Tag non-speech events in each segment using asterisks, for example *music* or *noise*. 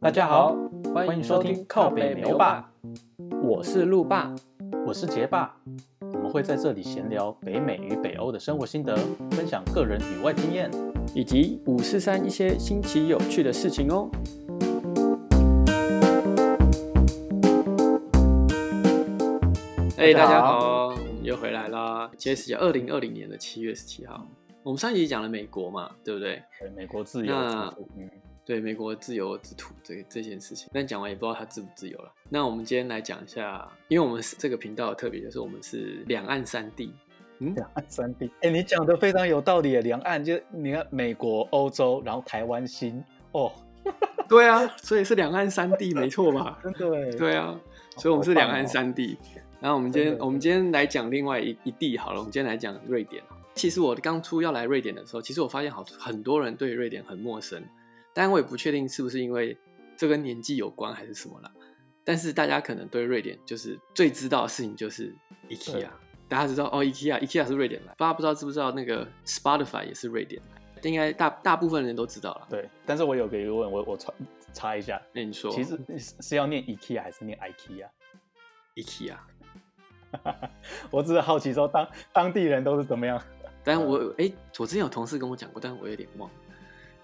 大家好，欢迎收听靠北美欧吧，我是陆爸，我是杰爸，我们会在这里闲聊北美与北欧的生活心得，分享个人旅外经验，以及五四三一些新奇有趣的事情哦。哎，大家好，我们又回来啦。今天是二零二零年的七月十七号。我们上一集讲了美国嘛，对不对？对，美国自由。那对美国自由之土这这件事情，但讲完也不知道它自不自由了。那我们今天来讲一下，因为我们这个频道的特别就是我们是两岸三地，嗯，两岸三地。哎，你讲的非常有道理。两岸就你看美国、欧洲，然后台湾新哦，*laughs* 对啊，所以是两岸三地，没错吧？*laughs* 对，对啊，所以我们是两岸三地。然后我们今天我们今天来讲另外一一地好了，我们今天来讲瑞典。其实我刚初要来瑞典的时候，其实我发现好很多人对瑞典很陌生。但我也不确定是不是因为这跟年纪有关还是什么啦。但是大家可能对瑞典就是最知道的事情就是 IKEA，大家知道哦，IKEA，IKEA 是瑞典来。大家不知道知不知道那个 Spotify 也是瑞典来？应该大大部分人都知道了。对，但是我有个疑问，我我查查一下。那你说，其实是要念 IKEA 还是念 IKEA？IKEA。*laughs* 我只是好奇说当当地人都是怎么样。但我哎、欸，我之前有同事跟我讲过，但是我有点忘了。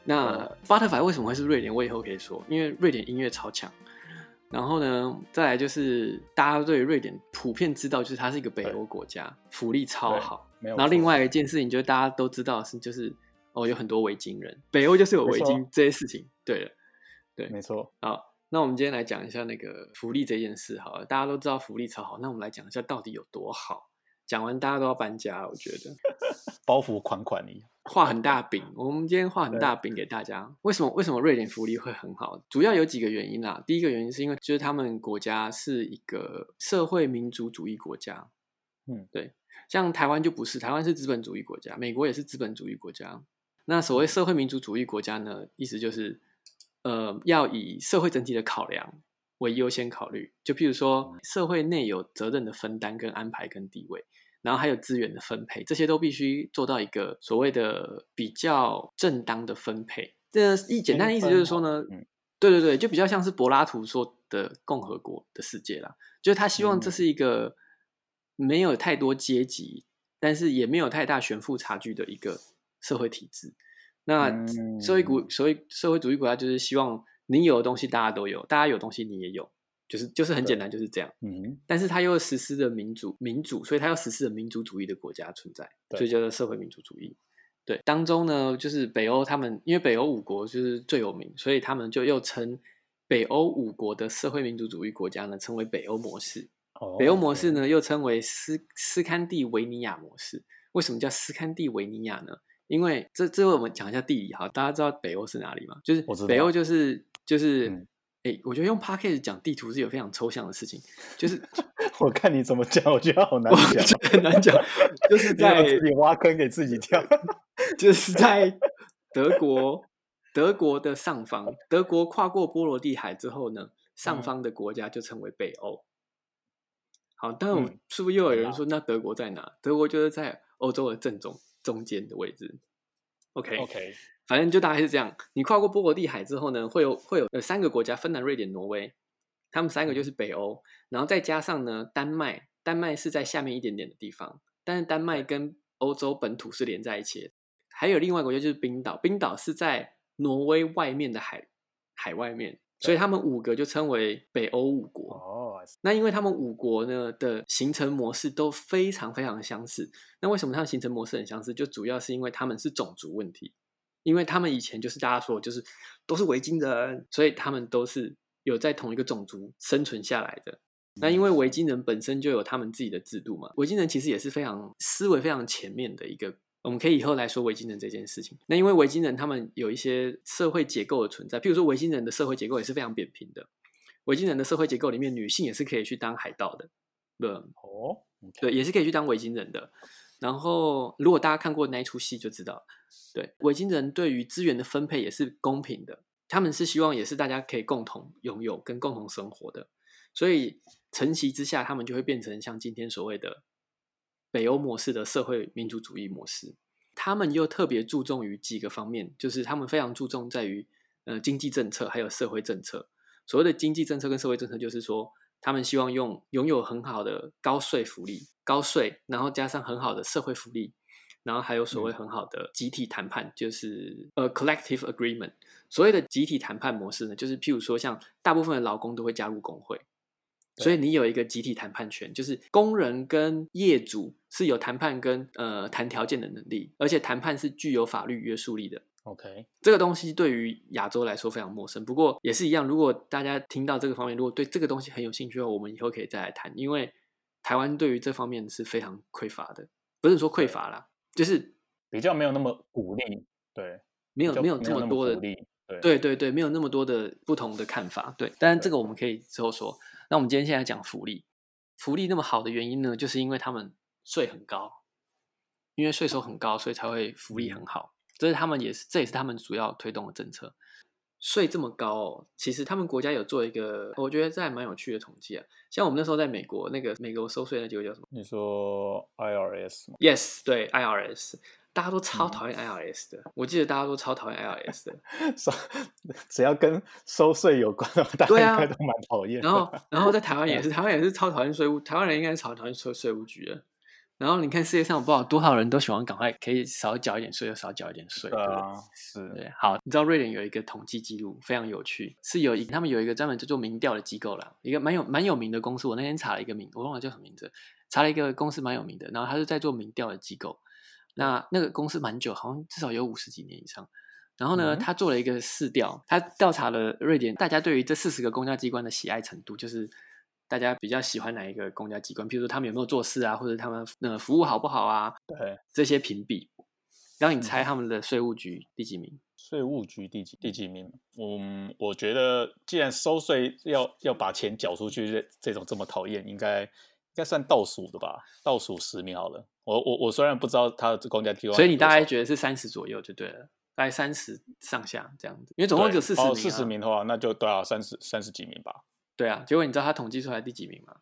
那 Butterfly 为什么会是瑞典？我以后可以说，因为瑞典音乐超强。然后呢，再来就是大家对瑞典普遍知道，就是它是一个北欧国家，福利超好。然后另外一件事情，就是大家都知道是，就是哦，有很多维京人，北欧就是有维京这些事情。对了，对，没错。好，那我们今天来讲一下那个福利这件事。好了，大家都知道福利超好，那我们来讲一下到底有多好。讲完大家都要搬家，我觉得 *laughs* 包袱款款一样。画很大饼，我们今天画很大饼给大家。为什么？为什么瑞典福利会很好？主要有几个原因啦。第一个原因是因为就是他们国家是一个社会民主主义国家。嗯，对。像台湾就不是，台湾是资本主义国家，美国也是资本主义国家。那所谓社会民主主义国家呢，意思就是呃，要以社会整体的考量为优先考虑。就譬如说，社会内有责任的分担跟安排跟地位。然后还有资源的分配，这些都必须做到一个所谓的比较正当的分配。这一简单的意思就是说呢，嗯，对对对，就比较像是柏拉图说的共和国的世界啦。就是他希望这是一个没有太多阶级，但是也没有太大悬富差距的一个社会体制。那社会主所谓社会主义国家就是希望你有的东西大家都有，大家有东西你也有。就是就是很简单，就是这样。嗯，但是他又实施的民主民主，所以他又实施了民主主义的国家存在，所以叫做社会民主主义。对，当中呢，就是北欧他们，因为北欧五国就是最有名，所以他们就又称北欧五国的社会民主主义国家呢，称为北欧模式。哦，北欧模式呢，又称为斯斯堪的维尼亚模式。为什么叫斯堪的维尼亚呢？因为这这我们讲一下地理哈，大家知道北欧是哪里吗？就是北欧就是就是。我觉得用 Podcast 讲地图是有非常抽象的事情，就是 *laughs* 我看你怎么讲，我觉得好难讲，很难讲，就是在自己挖坑给自己跳，*laughs* 就是在德国，德国的上方，德国跨过波罗的海之后呢，上方的国家就称为北欧。好，但我是不是又有人说，那德国在哪？德国就是在欧洲的正中中间的位置。OK OK。*laughs* 反正就大概是这样。你跨过波罗的海之后呢，会有会有呃三个国家：芬兰、瑞典、挪威。他们三个就是北欧，然后再加上呢，丹麦。丹麦是在下面一点点的地方，但是丹麦跟欧洲本土是连在一起的。还有另外一个国家就是冰岛，冰岛是在挪威外面的海海外面，所以他们五个就称为北欧五国。哦，那因为他们五国呢的形成模式都非常非常相似。那为什么他们形成模式很相似？就主要是因为他们是种族问题。因为他们以前就是大家说，就是都是维京人，所以他们都是有在同一个种族生存下来的。那因为维京人本身就有他们自己的制度嘛，维京人其实也是非常思维非常前面的一个。我们可以以后来说维京人这件事情。那因为维京人他们有一些社会结构的存在，譬如说维京人的社会结构也是非常扁平的。维京人的社会结构里面，女性也是可以去当海盗的，对哦，对，也是可以去当维京人的。然后，如果大家看过那一出戏，就知道，对，维京人对于资源的分配也是公平的，他们是希望也是大家可以共同拥有跟共同生活的，所以承袭之下，他们就会变成像今天所谓的北欧模式的社会民主主义模式。他们又特别注重于几个方面，就是他们非常注重在于呃经济政策还有社会政策。所谓的经济政策跟社会政策，就是说他们希望用拥有很好的高税福利、高税，然后加上很好的社会福利，然后还有所谓很好的集体谈判，嗯、就是呃 collective agreement。所谓的集体谈判模式呢，就是譬如说像大部分的劳工都会加入工会。所以你有一个集体谈判权，就是工人跟业主是有谈判跟呃谈条件的能力，而且谈判是具有法律约束力的。OK，这个东西对于亚洲来说非常陌生，不过也是一样。如果大家听到这个方面，如果对这个东西很有兴趣的话，我们以后可以再来谈。因为台湾对于这方面是非常匮乏的，不是说匮乏啦，就是比较没有那么鼓励，对，没有没有这么多的，对对对对，没有那么多的不同的看法，对。但是这个我们可以之后说。那我们今天现在讲福利，福利那么好的原因呢，就是因为他们税很高，因为税收很高，所以才会福利很好。这是他们也是，这也是他们主要推动的政策。税这么高哦，其实他们国家有做一个，我觉得这还蛮有趣的统计啊。像我们那时候在美国，那个美国收税那结果叫什么？你说 IRS 吗？Yes，对，IRS。大家都超讨厌 IRS 的，嗯，我记得大家都超讨厌 IRS 的，*laughs* 只要跟收税有关的，大家应该都蛮讨厌。然后，然后在台湾也 *laughs* 是，台湾也是超讨厌税务，台湾人应该是超讨厌税税务局的。然后你看世界上不知道多少人都喜欢赶快可以少缴一点税，就少缴一点税。对啊，是。对，好，你知道瑞典有一个统计记录非常有趣，是有一他们有一个专门就做民调的机构啦，一个蛮有蛮有名的公司。我那天查了一个名，我忘了叫什么名字，查了一个公司蛮有名的，然后他是在做民调的机构。那那个公司蛮久，好像至少有五十几年以上。然后呢，嗯、他做了一个试调，他调查了瑞典大家对于这四十个公家机关的喜爱程度，就是大家比较喜欢哪一个公家机关，比如说他们有没有做事啊，或者他们呃服务好不好啊？对，这些评比。让你猜他们的税务局第几名？税务局第几第几名？嗯，我觉得既然收税要要把钱缴出去，这这种这么讨厌，应该。应该算倒数的吧，倒数十名好了。我我我虽然不知道他的公家机关，所以你大概觉得是三十左右就对了，大概三十上下这样子。因为总共只有四十名，啊，四十名的话，那就对啊，三十三十几名吧。对啊，结果你知道他统计出来第几名吗？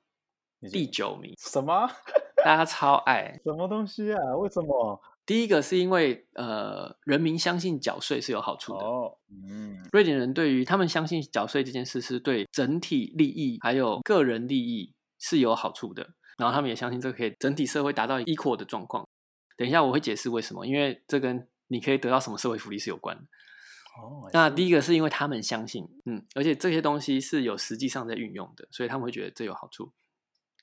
第九名。什么？大家超爱？*laughs* 什么东西啊？为什么？第一个是因为呃，人民相信缴税是有好处的。哦，嗯，瑞典人对于他们相信缴税这件事是对整体利益还有个人利益。是有好处的，然后他们也相信这个可以整体社会达到 equal 的状况。等一下我会解释为什么，因为这跟你可以得到什么社会福利是有关的。哦，那第一个是因为他们相信，嗯，而且这些东西是有实际上在运用的，所以他们会觉得这有好处。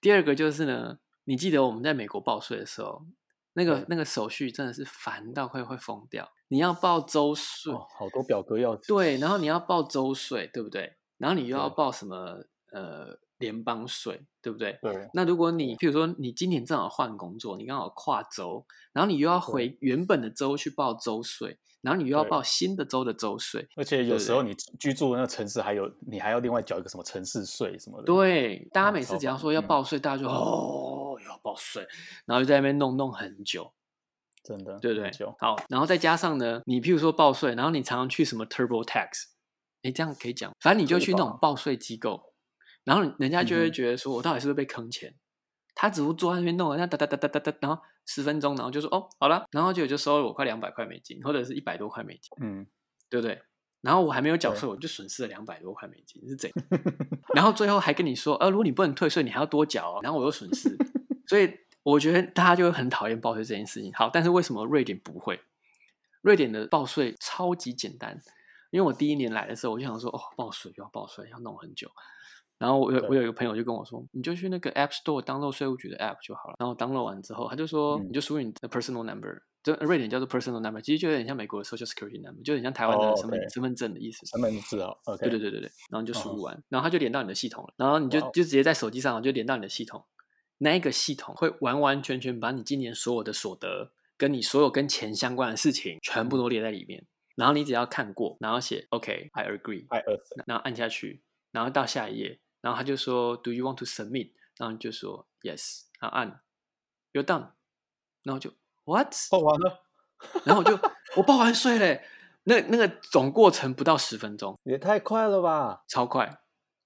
第二个就是呢，你记得我们在美国报税的时候，那个那个手续真的是烦到会会疯掉。你要报周税，哦，好多表格要对，然后你要报周税，对不对？然后你又要报什么呃？联邦税对不对？对。那如果你，譬如说你今年正好换工作，你刚好跨州，然后你又要回原本的州去报州税，然后你又要报新的州的州税，而且有时候你居住的那个城市还有你还要另外缴一个什么城市税什么的。对，大家每次只要说要报税，嗯、大家就哦要报税，然后就在那边弄弄很久，真的，对不对？好，然后再加上呢，你譬如说报税，然后你常常去什么 TurboTax，哎，这样可以讲，反正你就去那种报税机构。然后人家就会觉得说，我到底是不是被坑钱？嗯、他只不过坐在那边弄，人家哒哒哒哒哒哒，然后十分钟，然后就说哦，好了，然后就就收了我快两百块美金，或者是一百多块美金，嗯，对不对？然后我还没有缴税，我就损失了两百多块美金，是这样。*laughs* 然后最后还跟你说，呃，如果你不能退税，你还要多缴哦。然后我又损失，*laughs* 所以我觉得大家就会很讨厌报税这件事情。好，但是为什么瑞典不会？瑞典的报税超级简单，因为我第一年来的时候，我就想说，哦，报税要报税要弄很久。然后我有我有一个朋友就跟我说，你就去那个 App Store download 税务局的 App 就好了。然后 download 完之后，他就说，你就输入你的 personal number，就瑞典叫做 personal number，其实就有点像美国的 Social Security number，就很像台湾的身份身份证的意思。身份证啊，对对对对对。然后你就输入完，然后他就连到你的系统了。然后你就就直接在手机上就连到你的系统，那一个系统会完完全全把你今年所有的所得，跟你所有跟钱相关的事情全部都列在里面。然后你只要看过，然后写 OK，I agree，I agree，然后按下去，然后到下一页。然后他就说，Do you want to submit？然后就说 Yes，然后按，You're done。然后就 What？报完了。*laughs* 然后我就我报完税嘞，那那个总过程不到十分钟，也太快了吧，超快。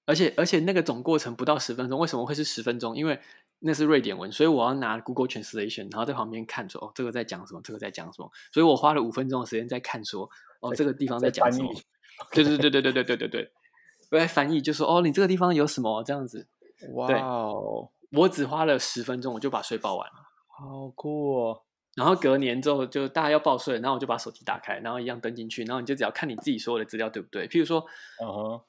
而且而且那个总过程不到十分钟，为什么会是十分钟？因为那是瑞典文，所以我要拿 Google Translation，然后在旁边看说，哦，这个在讲什么，这个在讲什么。所以我花了五分钟的时间在看说，哦，这个地方在讲什么。对对对对对对对对对，我来翻译就说哦，你这个地方有什么这样子？哇哦，我只花了十分钟，我就把税报完了，好酷哦！然后隔年之后，就大家要报税，然后我就把手机打开，然后一样登进去，然后你就只要看你自己所有的资料对不对？譬如说，嗯哼，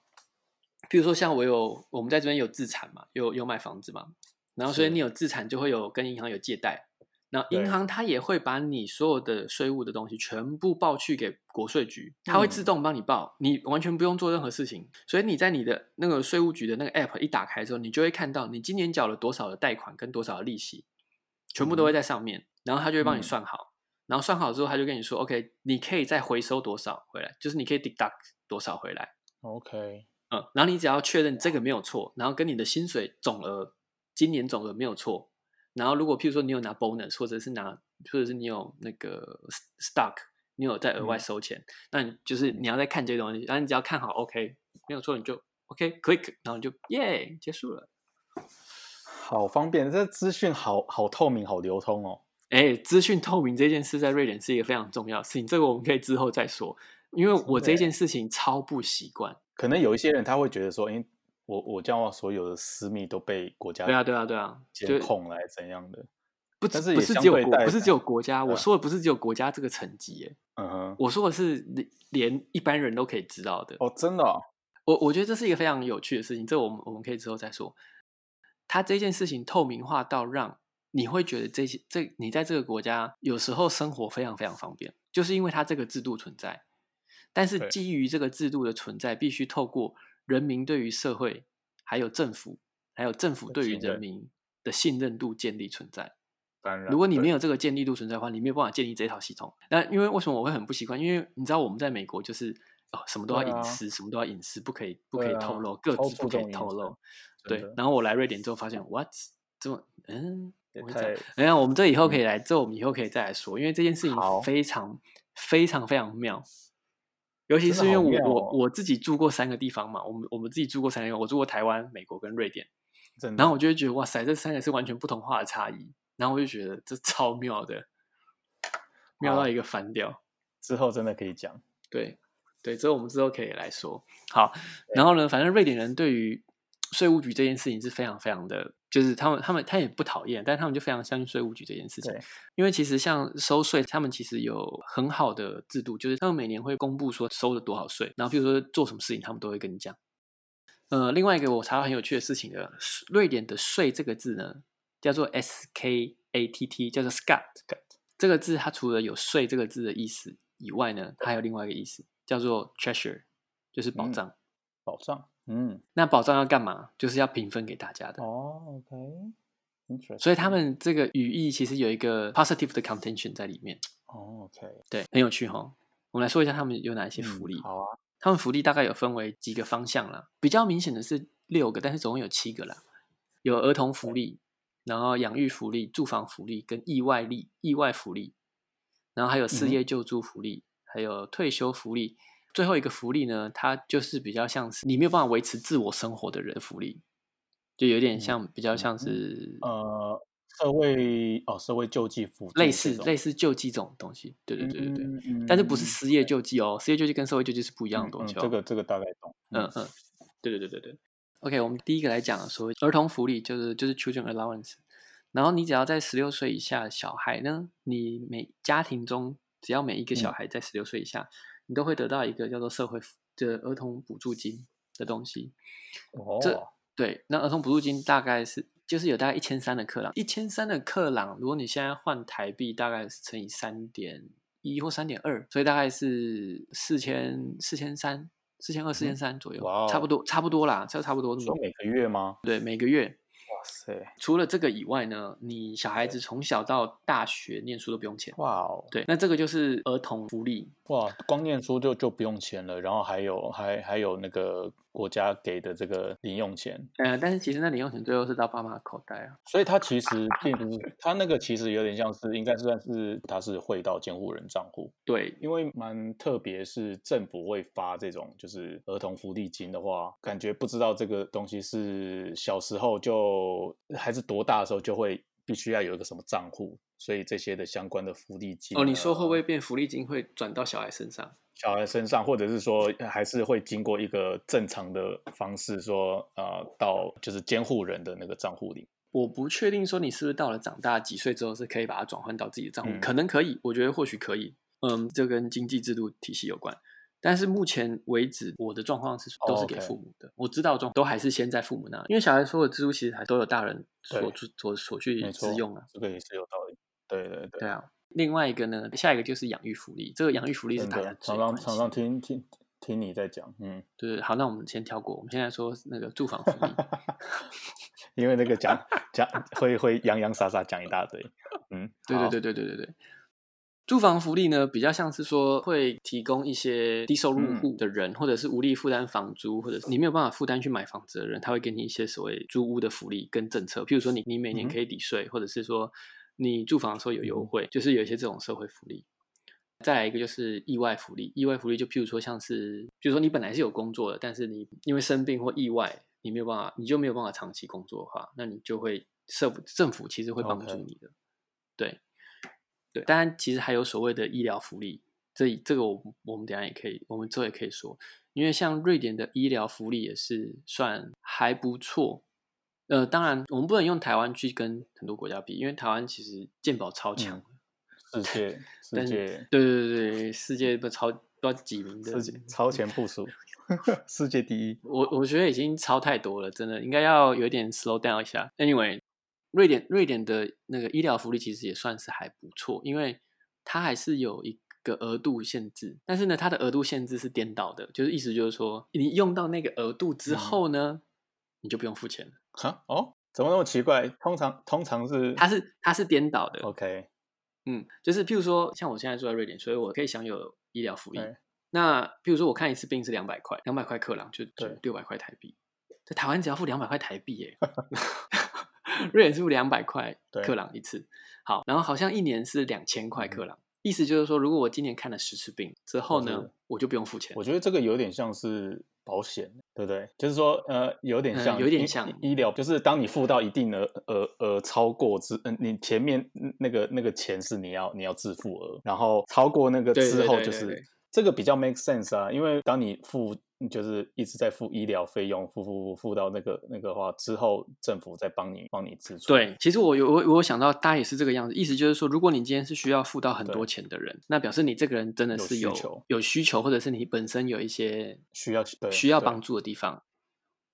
譬如说像我有我们在这边有自产嘛，有有买房子嘛，然后所以你有自产就会有跟银行有借贷，那银行它也会把你所有的税务的东西全部报去给国税局，它会自动帮你报，你完全不用做任何事情。所以你在你的那个税务局的那个 app 一打开之后，你就会看到你今年缴了多少的贷款跟多少的利息，全部都会在上面。然后它就会帮你算好，嗯、然后算好之后，他就跟你说：“OK，你可以再回收多少回来，就是你可以 deduct 多少回来。”OK，嗯，然后你只要确认这个没有错，然后跟你的薪水总额今年总额没有错，然后如果譬如说你有拿 bonus，或者是拿，或者是你有那个 stock，你有在额外收钱，嗯、那你就是你要再看这些东西，然后你只要看好 OK 没有错，你就 OK，click，然后你就耶结束了，好方便，这资讯好好透明，好流通哦。哎，资讯透明这件事在瑞典是一个非常重要的事情，这个我们可以之后再说。因为我这件事情超不习惯，可能有一些人他会觉得说，哎，我我将我所有的私密都被国家对啊对啊对啊监控来怎样的？不只是不是只有国不是只有国家，我说的不是只有国家这个层级，嗯哼，我说的是连一般人都可以知道的哦，真的，我我觉得这是一个非常有趣的事情，这我们我们可以之后再说。他这件事情透明化到让。你会觉得这些这你在这个国家有时候生活非常非常方便，就是因为它这个制度存在。但是基于这个制度的存在，必须透过人民对于社会、还有政府、还有政府对于人民的信任度建立存在。当然，如果你没有这个建立度存在的话，你没有办法建立这套系统。那因为为什么我会很不习惯？因为你知道我们在美国就是哦，什么都要隐私，啊、什么都要隐私，不可以不可以透露，各自不可以透露。对，然后我来瑞典之后发现，what 这么嗯。太，你看，我们这以后可以来，这我们以后可以再来说，因为这件事情非常非常非常妙，尤其是因为我我我自己住过三个地方嘛，我们我们自己住过三个地方，我住过台湾、美国跟瑞典，然后我就会觉得哇塞，这三个是完全不同化的差异，然后我就觉得这超妙的，妙到一个翻掉，之后真的可以讲，对对，之后我们之后可以来说，好，然后呢，反正瑞典人对于税务局这件事情是非常非常的。就是他们，他们他也不讨厌，但是他们就非常相信税务局这件事情。因为其实像收税，他们其实有很好的制度，就是他们每年会公布说收了多少税，然后比如说做什么事情，他们都会跟你讲。呃，另外一个我查到很有趣的事情的，瑞典的税这个字呢，叫做 S K A T T，叫做 Skatt。这个字它除了有税这个字的意思以外呢，它还有另外一个意思，叫做 treasure，就是宝藏，嗯、保障。嗯，那保障要干嘛？就是要平分给大家的。哦，OK，所以他们这个语义其实有一个 positive 的 contention 在里面。哦，OK，对，很有趣哈。我们来说一下他们有哪一些福利。嗯、好啊，他们福利大概有分为几个方向啦，比较明显的是六个，但是总共有七个啦。有儿童福利，然后养育福利、住房福利跟意外利、意外福利，然后还有失业救助福利，嗯、还有退休福利。最后一个福利呢，它就是比较像是你没有办法维持自我生活的人的福利，就有点像比较像是、嗯、呃社会哦社会救济福利，类似类似救济这种东西，对对对对对，但是不是失业救济哦，失业救济跟社会救济是不一样的东西这个这个大概懂，嗯嗯，对对对对对。OK，我们第一个来讲说儿童福利，就是就是 children allowance，然后你只要在十六岁以下的小孩呢，你每家庭中只要每一个小孩在十六岁以下。嗯你都会得到一个叫做社会的儿童补助金的东西。哦，这对，那儿童补助金大概是就是有大概一千三的克朗，一千三的克朗，如果你现在换台币，大概是乘以三点一或三点二，所以大概是四千四千三、四千二、四千三左右，哇，差不多差不多啦，这差不多。说每个月吗？对，每个月。哇塞！除了这个以外呢，你小孩子从小到大学念书都不用钱。哇哦！对，那这个就是儿童福利。哇，光念书就就不用钱了，然后还有还还有那个。国家给的这个零用钱，呃，但是其实那零用钱最后是到爸妈口袋啊，所以他其实并不是，他那个其实有点像是，应该算是他是汇到监护人账户。对，因为蛮特别，是政府会发这种就是儿童福利金的话，感觉不知道这个东西是小时候就还是多大的时候就会必须要有一个什么账户，所以这些的相关的福利金。哦，你说会不会变福利金会转到小孩身上？小孩身上，或者是说还是会经过一个正常的方式说，说呃，到就是监护人的那个账户里。我不确定说你是不是到了长大几岁之后是可以把它转换到自己的账户，嗯、可能可以，我觉得或许可以。嗯，这跟经济制度体系有关。但是目前为止，我的状况是都是给父母的。Oh. 我知道状都还是先在父母那，因为小孩所有支出其实还都有大人所所所去支用啊。这个也是有道理。对对对。对啊。另外一个呢，下一个就是养育福利。这个养育福利是大家常常常常听听听你在讲，嗯，对。好，那我们先跳过。我们现在说那个住房福利，*laughs* 因为那个讲讲会会洋洋洒洒讲一大堆。嗯，对对对对对对对。住房福利呢，比较像是说会提供一些低收入户的人，嗯、或者是无力负担房租，或者是你没有办法负担去买房子的人，他会给你一些所谓租屋的福利跟政策。譬如说你，你你每年可以抵税，嗯、或者是说你住房的时候有优惠，嗯、就是有一些这种社会福利。再来一个就是意外福利，意外福利就譬如说像是，比如说你本来是有工作的，但是你因为生病或意外，你没有办法，你就没有办法长期工作的话，那你就会社政府其实会帮助你的.对。对，当然，其实还有所谓的医疗福利，这这个我我们等下也可以，我们之后也可以说，因为像瑞典的医疗福利也是算还不错。呃，当然我们不能用台湾去跟很多国家比，因为台湾其实健保超强，世界世界对对对对，世界不超不知道几名的，世界超前部署，*laughs* 世界第一。我我觉得已经超太多了，真的应该要有点 slow down 一下。Anyway。瑞典瑞典的那个医疗福利其实也算是还不错，因为它还是有一个额度限制，但是呢，它的额度限制是颠倒的，就是意思就是说，你用到那个额度之后呢，嗯、你就不用付钱了。哈哦，怎么那么奇怪？通常通常是它是它是颠倒的。OK，嗯，就是譬如说，像我现在住在瑞典，所以我可以享有医疗福利。那譬如说，我看一次病是两百块，两百块克朗就就六百块台币，在台湾只要付两百块台币耶。*laughs* 瑞典是付两百块克朗一次，好，然后好像一年是两千块克朗，嗯、意思就是说，如果我今年看了十次病之后呢，我就不用付钱。我觉得这个有点像是保险，对不对？就是说，呃，有点像，嗯、有点像医疗，就是当你付到一定的额额超过之，嗯，你前面那个那个钱是你要你要自付额，然后超过那个之后就是。对对对对对这个比较 make sense 啊，因为当你付就是一直在付医疗费用，付付付付到那个那个话之后，政府再帮你帮你支出。对，其实我有我我有想到，大家也是这个样子，意思就是说，如果你今天是需要付到很多钱的人，那表示你这个人真的是有有需求，或者是你本身有一些需要需要帮助的地方。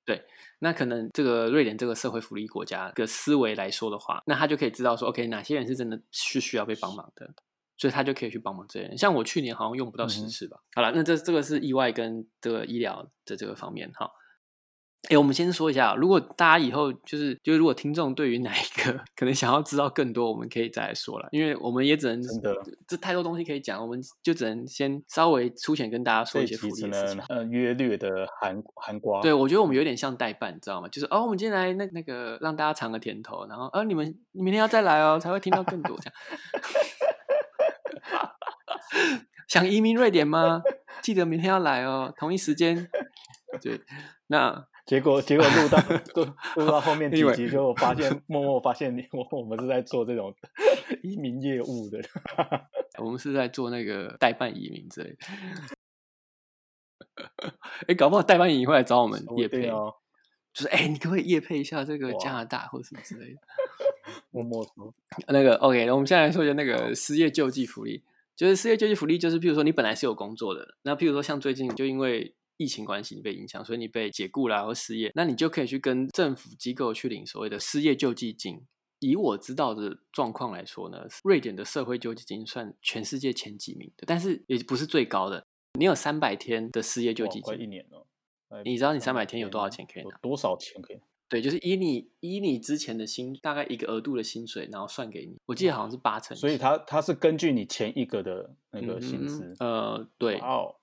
对，对，那可能这个瑞典这个社会福利国家的思维来说的话，那他就可以知道说，OK，哪些人是真的是需要被帮忙的。所以他就可以去帮忙这些人，像我去年好像用不到十次吧。嗯、好了，那这这个是意外跟这个医疗的这个方面哈。哎，我们先说一下，如果大家以后就是就是如果听众对于哪一个 *laughs* 可能想要知道更多，我们可以再来说了，因为我们也只能真的这太多东西可以讲，我们就只能先稍微粗浅跟大家说一些福利的事情。呃，约略的含含瓜。对，我觉得我们有点像代办，你知道吗？就是哦，我们今天来那那个让大家尝个甜头，然后呃，你们你明天要再来哦，才会听到更多这样。*laughs* 想移民瑞典吗？记得明天要来哦，同一时间。对，那 *laughs* 结果结果录到录 *laughs* 录到后面几集，就我发现默默发现你我我们是在做这种 *laughs* 移民业务的，我们是在做那个代办移民之类的。哎、欸，搞不好代办移民会来找我们叶配哦，就是哎、欸，你可不可以业配一下这个加拿大或者什么之类的？默默说那个 OK，我们现在来说一下那个失业救济福利。就是失业救济福利，就是譬如说你本来是有工作的，那譬如说像最近就因为疫情关系你被影响，所以你被解雇啦或失业，那你就可以去跟政府机构去领所谓的失业救济金。以我知道的状况来说呢，瑞典的社会救济金算全世界前几名的，但是也不是最高的。你有三百天的失业救济金，快一年了。你知道你三百天有多少钱可以拿？多少钱可以拿？对，就是以你以你之前的薪大概一个额度的薪水，然后算给你。我记得好像是八成，所以它它是根据你前一个的那个薪资。嗯、呃，对。哦，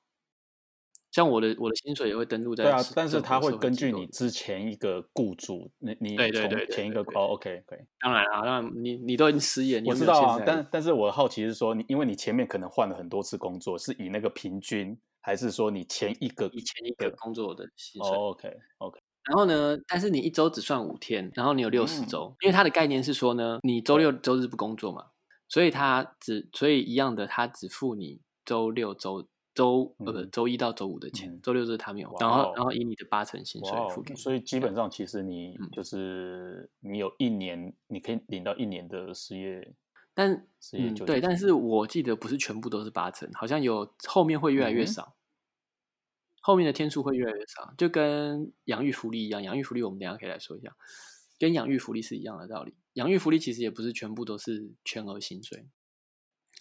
像我的我的薪水也会登录在。对啊，但是它会根据你之前一个雇主，你你从前一个哦，OK 可以。当然啊，那你你都已经失业，我知道啊。但但是我的好奇是说，你因为你前面可能换了很多次工作，是以那个平均，还是说你前一个以前一个工作的薪水？哦，OK OK。然后呢，但是你一周只算五天，然后你有六十周，嗯、因为它的概念是说呢，你周六周日不工作嘛，所以他只所以一样的，他只付你周六周周呃周一到周五的钱，周六日他没有，然后然后以你的八成薪水付给你。所以基本上其实你就是你有一年你可以领到一年的失业，但嗯对，但是我记得不是全部都是八成，好像有后面会越来越少，后面的天数会越来越少，就跟养育福利一样，养育福利我们等下可以来说一下，跟养育福利是一样的道理，养育福利其实也不是全部都是全额薪水。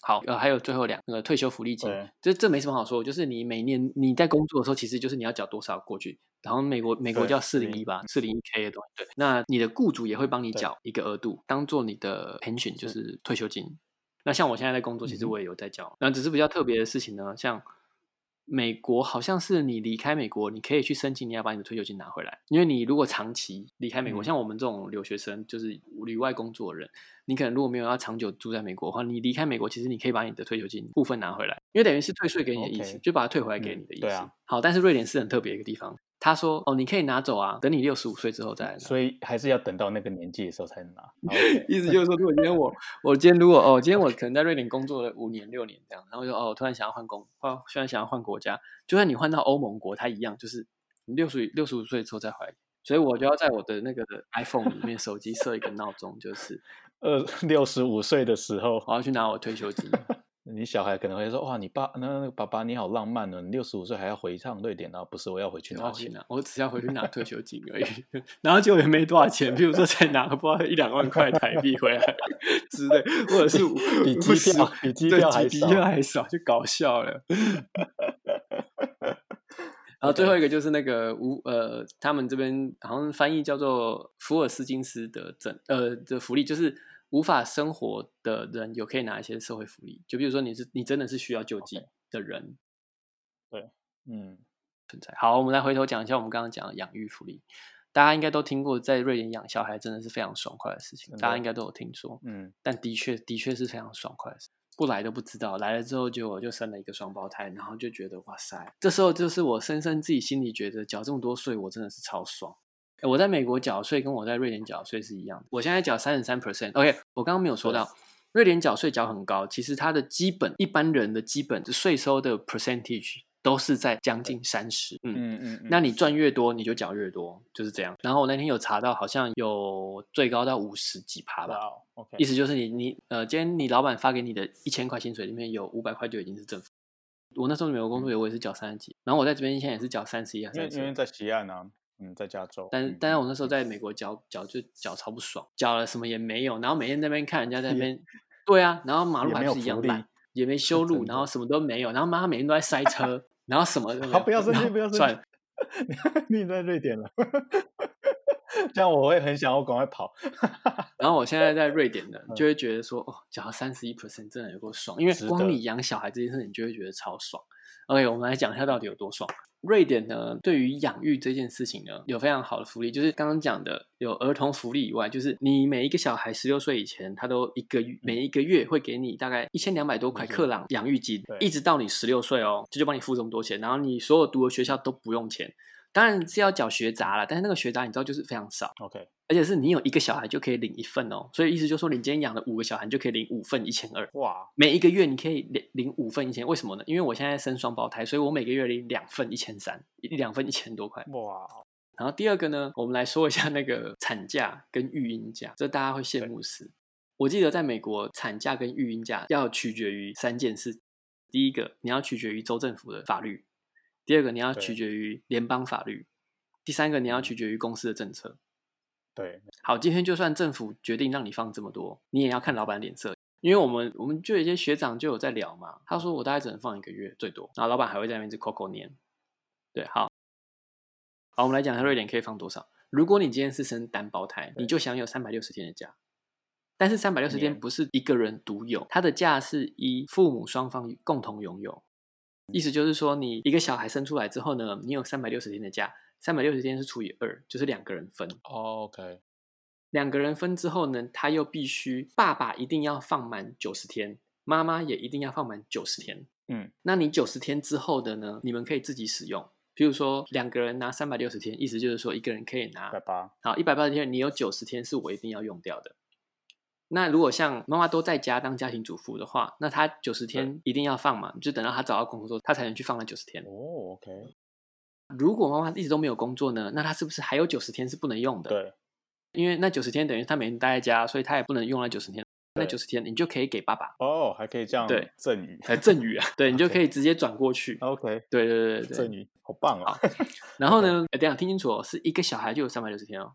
好，呃，还有最后两个退休福利金，这这没什么好说，就是你每年你在工作的时候，其实就是你要缴多少过去，然后美国美国叫四零一吧，四零一 K 的东西，对，那你的雇主也会帮你缴一个额度，当做你的 pension，就是退休金。那像我现在在工作，其实我也有在缴，那只是比较特别的事情呢，像。美国好像是你离开美国，你可以去申请，你要把你的退休金拿回来。因为你如果长期离开美国，嗯、像我们这种留学生，就是旅外工作的人，你可能如果没有要长久住在美国的话，你离开美国，其实你可以把你的退休金部分拿回来，因为等于是退税给你的意思，Okay. 就把它退回来给你的意思。嗯、对啊。好，但是瑞典是很特别一个地方。他说：“哦，你可以拿走啊，等你六十五岁之后再来拿。所以还是要等到那个年纪的时候才能拿。*laughs* 意思就是说，如果今天我，我今天如果哦，今天我可能在瑞典工作了五年六年这样，然后就哦，突然想要换工，换，突然想要换国家，就算你换到欧盟国，它一样，就是你六十六十五岁之后再回来。所以我就要在我的那个 iPhone 里面手机设一个闹钟，就是 *laughs* 呃六十五岁的时候，我要去拿我退休金。*laughs* ”你小孩可能会说：“哇，你爸那那个爸爸你好浪漫呢，你六十五岁还要回一趟瑞典，然后不是我要回去拿钱，我只要回去拿退休金而已，*laughs* 然后就也没多少钱，比如说才拿个不知道一两万块台币回来之类，或者是比机票比机票还少，还少就搞笑了。*laughs* 然后最后一个就是那个无呃，他们这边好像翻译叫做福尔斯金斯的整呃的福利就是。无法生活的人有可以拿一些社会福利，就比如说你是你真的是需要救济的人.对，嗯，存在。好，我们来回头讲一下我们刚刚讲的养育福利，大家应该都听过，在瑞典养小孩真的是非常爽快的事情，大家应该都有听说，嗯，但的确的确是非常爽快的事，不来都不知道，来了之后就我就生了一个双胞胎，然后就觉得哇塞，这时候就是我深深自己心里觉得缴这么多税，我真的是超爽。我在美国缴税跟我在瑞典缴税是一样的。我现在缴三十三 percent。OK，我刚刚没有说到，瑞典缴税缴很高，其实它的基本一般人的基本税收的 percentage 都是在将近三十。嗯嗯嗯。那你赚越多，你就缴越多，就是这样。然后我那天有查到，好像有最高到五十几趴吧。OK，意思就是你你呃，今天你老板发给你的一千块薪水里面有五百块就已经是政府。我那时候美国工作，我也是缴三十几。然后我在这边现在也是缴三十一啊，因为因为在西岸啊。嗯，在加州，但是但是我那时候在美国脚脚就脚超不爽，缴了什么也没有，然后每天在那边看人家在那边，对啊，然后马路还是一样烂，也没修路，然后什么都没有，然后妈妈每天都在塞车，然后什么都没有。好，不要生气，不要生气，算了，你在瑞典了，这样我会很想要赶快跑。然后我现在在瑞典的，*laughs* 就会觉得说，哦，缴三十一 percent 真的有够爽，因为光你养小孩这件事，你就会觉得超爽。OK，我们来讲一下到底有多爽。瑞典呢，对于养育这件事情呢，有非常好的福利，就是刚刚讲的有儿童福利以外，就是你每一个小孩十六岁以前，他都一个月每一个月会给你大概一千两百多块克朗养育金，一直到你十六岁哦，这就帮你付这么多钱，然后你所有读的学校都不用钱。当然是要缴学杂了，但是那个学杂你知道就是非常少，OK，而且是你有一个小孩就可以领一份哦，所以意思就是说你今天养了五个小孩，你就可以领五份一千二，哇，每一个月你可以领领五份一千，为什么呢？因为我现在生双胞胎，所以我每个月领两份一千三，两份一千多块，哇。然后第二个呢，我们来说一下那个产假跟育婴假，这大家会羡慕死。我记得在美国，产假跟育婴假要取决于三件事，第一个你要取决于州政府的法律。第二个，你要取决于联邦法律；第三个，你要取决于公司的政策。对，好，今天就算政府决定让你放这么多，你也要看老板脸色，因为我们我们就有一些学长就有在聊嘛，他说我大概只能放一个月最多，然后老板还会在那边一直扣扣年。对，好，好，我们来讲一下瑞典可以放多少。如果你今天是生单胞胎，你就享有三百六十天的假，但是三百六十天不是一个人独有，他的假是依父母双方共同拥有。意思就是说，你一个小孩生出来之后呢，你有三百六十天的假，三百六十天是除以二，就是两个人分。Oh, OK，两个人分之后呢，他又必须爸爸一定要放满九十天，妈妈也一定要放满九十天。嗯，那你九十天之后的呢，你们可以自己使用。比如说两个人拿三百六十天，意思就是说一个人可以拿一百八。好，一百八十天，你有九十天是我一定要用掉的。那如果像妈妈都在家当家庭主妇的话，那她九十天一定要放嘛，就等到她找到工作，她才能去放那九十天。哦，OK。如果妈妈一直都没有工作呢，那她是不是还有九十天是不能用的？对，因为那九十天等于她每天待在家，所以她也不能用那九十天。那九十天你就可以给爸爸哦，还可以这样对赠与，还赠与啊？*laughs* 对，你就可以直接转过去。OK，对对对对，赠与好棒啊！然后呢，哎，等下听清楚哦，是一个小孩就有三百六十天哦。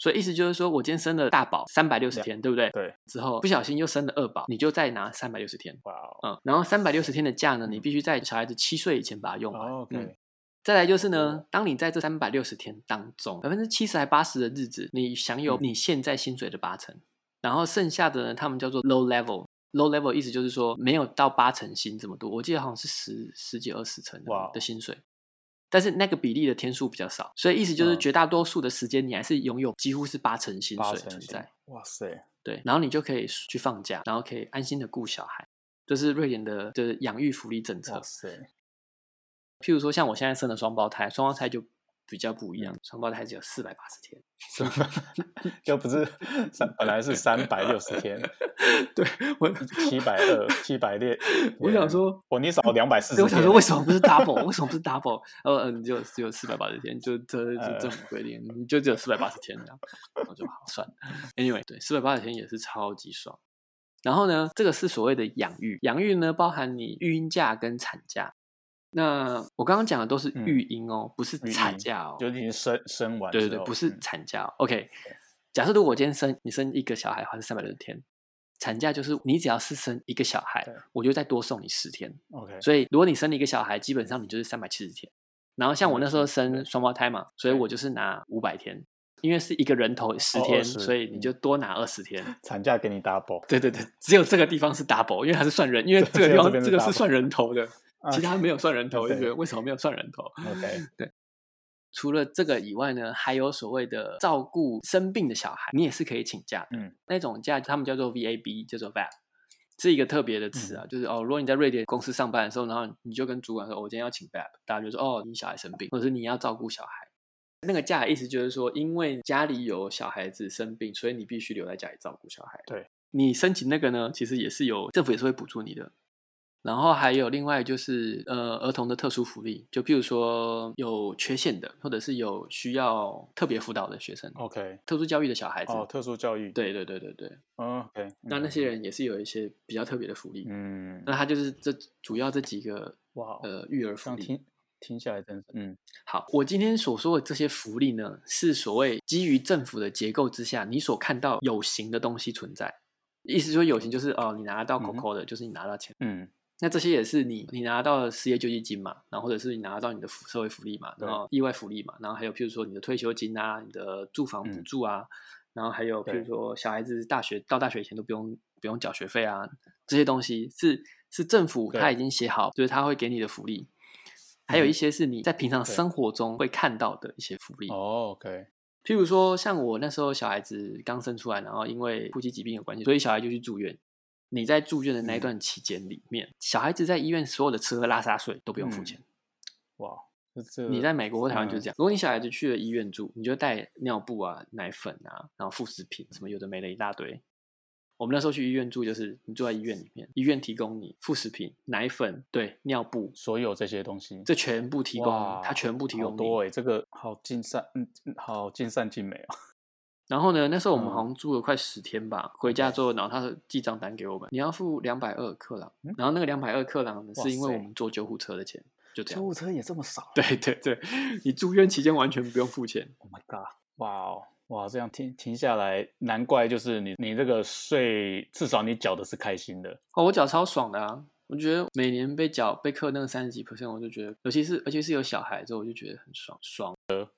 所以意思就是说，我今天生了大宝三百六十天，对不对？对。之后不小心又生了二宝，你就再拿三百六十天。哇哦。嗯，然后三百六十天的假呢，你必须在小孩子七岁以前把它用完。OK。再来就是呢，当你在这三百六十天当中，百分之七十还八十的日子，你享有你现在薪水的八成，然后剩下的呢，他们叫做 low level。low level 意思就是说没有到八成薪这么多，我记得好像是十十几二十成的薪水。但是那个比例的天数比较少，所以意思就是绝大多数的时间你还是拥有几乎是八成薪水存在。哇塞，对，然后你就可以去放假，然后可以安心的顾小孩，这是瑞典的的养育福利政策。哇塞，譬如说像我现在生了双胞胎，双胞胎就。比较不一样，双胞胎只有四百八十天，*laughs* 就不是三，本来是三百六十天。*laughs* 对，我七百二，七百六。我想说，我你少两百四十。我想说，为什么不是 *laughs* double？为什么不是 double？呃，嗯就只有四百八十天，就这这政府规定，你就只有四百八十天这样，我就好算了。Anyway，对，四百八十天也是超级爽。然后呢，这个是所谓的养育，养育呢包含你育婴假跟产假。那我刚刚讲的都是育婴哦，嗯、不是产假哦，就已经生生完。对对对，不是产假、哦。OK，假设如果我今天生你生一个小孩的话是三百六十天，产假就是你只要是生一个小孩，我就再多送你十天。OK，所以如果你生了一个小孩，基本上你就是三百七十天。然后像我那时候生双胞胎嘛，所以我就是拿五百天，因为是一个人头十天，哦、所以你就多拿二十天。产假给你 double。对对对，只有这个地方是 double，因为它是算人，因为这个地方，这个是算人头的。其他没有算人头，就觉得为什么没有算人头？*laughs* OK，对。除了这个以外呢，还有所谓的照顾生病的小孩，你也是可以请假的。嗯，那种假他们叫做 VAB，叫做 VAB，是一个特别的词啊。就是哦，如果你在瑞典公司上班的时候，然后你就跟主管说，我今天要请 VAB，大家就说哦，你小孩生病，或者是你要照顾小孩。那个假的意思就是说，因为家里有小孩子生病，所以你必须留在家里照顾小孩。对，你申请那个呢，其实也是有政府也是会补助你的。然后还有另外就是呃儿童的特殊福利，就譬如说有缺陷的，或者是有需要特别辅导的学生，OK，特殊教育的小孩子，哦，特殊教育，对对对对对，OK，那那些人也是有一些比较特别的福利，嗯，那他就是这主要这几个哇呃育儿福利，听听下来真是，嗯，好，我今天所说的这些福利呢，是所谓基于政府的结构之下，你所看到有形的东西存在，意思说有形就是哦，你拿得到口口的，就是你拿到钱，嗯。那这些也是你你拿到的失业救济金嘛，然后或者是你拿到你的社会福利嘛，然后意外福利嘛，然后还有譬如说你的退休金啊，你的住房补助啊，嗯、然后还有譬如说小孩子大学到大学以前都不用不用缴学费啊，这些东西是是政府他已经写好，就是他会给你的福利，还有一些是你在平常生活中会看到的一些福利。哦，OK。譬如说像我那时候小孩子刚生出来，然后因为呼吸疾病有关系，所以小孩就去住院。你在住院的那一段期间里面，嗯、小孩子在医院所有的吃喝拉撒睡都不用付钱。哇，你在美国或台湾就是这样。嗯、如果你小孩子去了医院住，你就带尿布啊、奶粉啊，然后副食品什么有的没的一大堆。我们那时候去医院住，就是你住在医院里面，医院提供你副食品、奶粉、对尿布，所有这些东西，这全部提供，哇他全部提供。多哎，这个好尽善，嗯，好尽善尽美啊。然后呢，那时候我们好像住了快十天吧。嗯、回家之后，然后他寄账单给我们，你要付两百二克朗。嗯、然后那个两百二克朗呢，是因为我们坐救护车的钱，就这样。救护车也这么少？对对对，你住院期间完全不用付钱。Oh my god！哇哦，哇，这样停停下来，难怪就是你你这个税，至少你缴的是开心的。哦，我缴超爽的啊！我觉得每年被缴被扣那个三十几 percent，我就觉得，尤其是尤其是有小孩之后，我就觉得很爽爽的。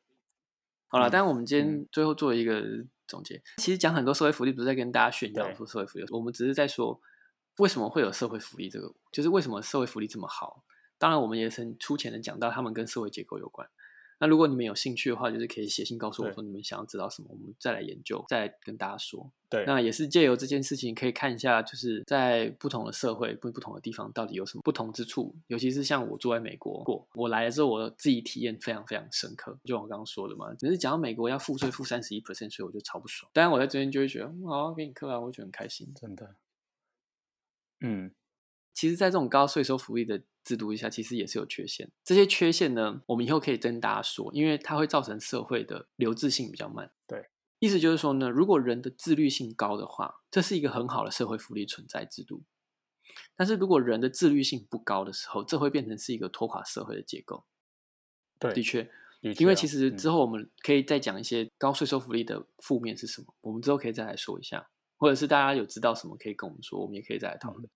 好了，但我们今天最后做一个总结。其实讲很多社会福利，不是在跟大家炫耀说社会福利，我们只是在说为什么会有社会福利这个，就是为什么社会福利这么好。当然，我们也曾粗浅的讲到他们跟社会结构有关。那如果你们有兴趣的话，就是可以写信告诉我说你们想要知道什么，我们再来研究，再来跟大家说。对，那也是借由这件事情可以看一下，就是在不同的社会、不不同的地方到底有什么不同之处。尤其是像我住在美国过，我来了之后，我自己体验非常非常深刻。就我刚刚说的嘛，只是讲到美国要付税付三十一 percent 税，我就超不爽。当然我在这边就会觉得，好，给你课啊，我觉得很开心，真的。嗯。其实，在这种高税收福利的制度下，其实也是有缺陷。这些缺陷呢，我们以后可以跟大家说，因为它会造成社会的流质性比较慢。对，意思就是说呢，如果人的自律性高的话，这是一个很好的社会福利存在制度。但是如果人的自律性不高的时候，这会变成是一个拖垮社会的结构。对，的确，因为其实之后我们可以再讲一些高税收福利的负面是什么，我们之后可以再来说一下，或者是大家有知道什么可以跟我们说，我们也可以再来讨论。嗯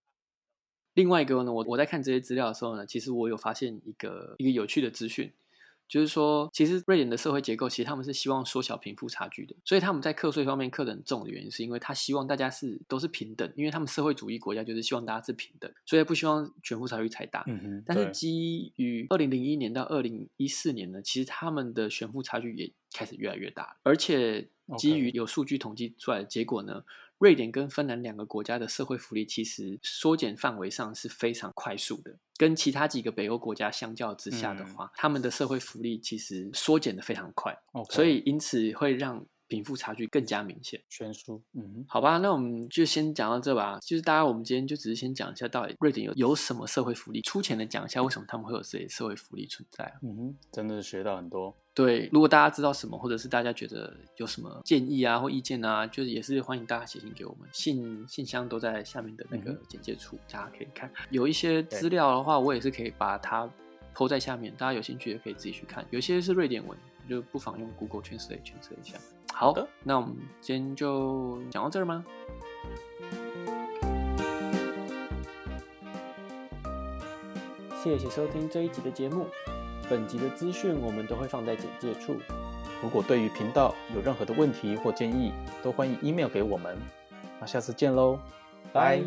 另外一个呢，我我在看这些资料的时候呢，其实我有发现一个一个有趣的资讯，就是说，其实瑞典的社会结构，其实他们是希望缩小贫富差距的，所以他们在课税方面课得很重的原因，是因为他希望大家是都是平等，因为他们社会主义国家就是希望大家是平等，所以不希望贫富差距太大。嗯哼。但是基于二零零一年到二零一四年呢，其实他们的贫富差距也开始越来越大，而且基于有数据统计出来的结果呢。瑞典跟芬兰两个国家的社会福利其实缩减范围上是非常快速的，跟其他几个北欧国家相较之下的话，嗯、他们的社会福利其实缩减的非常快.所以因此会让贫富差距更加明显，悬殊。嗯，好吧，那我们就先讲到这吧。就是大家，我们今天就只是先讲一下，到底瑞典有有什么社会福利，粗浅的讲一下为什么他们会有这些社会福利存在。嗯哼，真的是学到很多。对，如果大家知道什么，或者是大家觉得有什么建议啊或意见啊，就是也是欢迎大家写信给我们，信信箱都在下面的那个简介处，嗯、大家可以看。有一些资料的话，我也是可以把它 po 在下面，大家有兴趣也可以自己去看。有些是瑞典文，就不妨用 Google Translate 诠释一下。好的，那我们今天就讲到这儿吗？谢谢收听这一集的节目。本集的资讯我们都会放在简介处。如果对于频道有任何的问题或建议，都欢迎 email 给我们。那下次见喽，拜。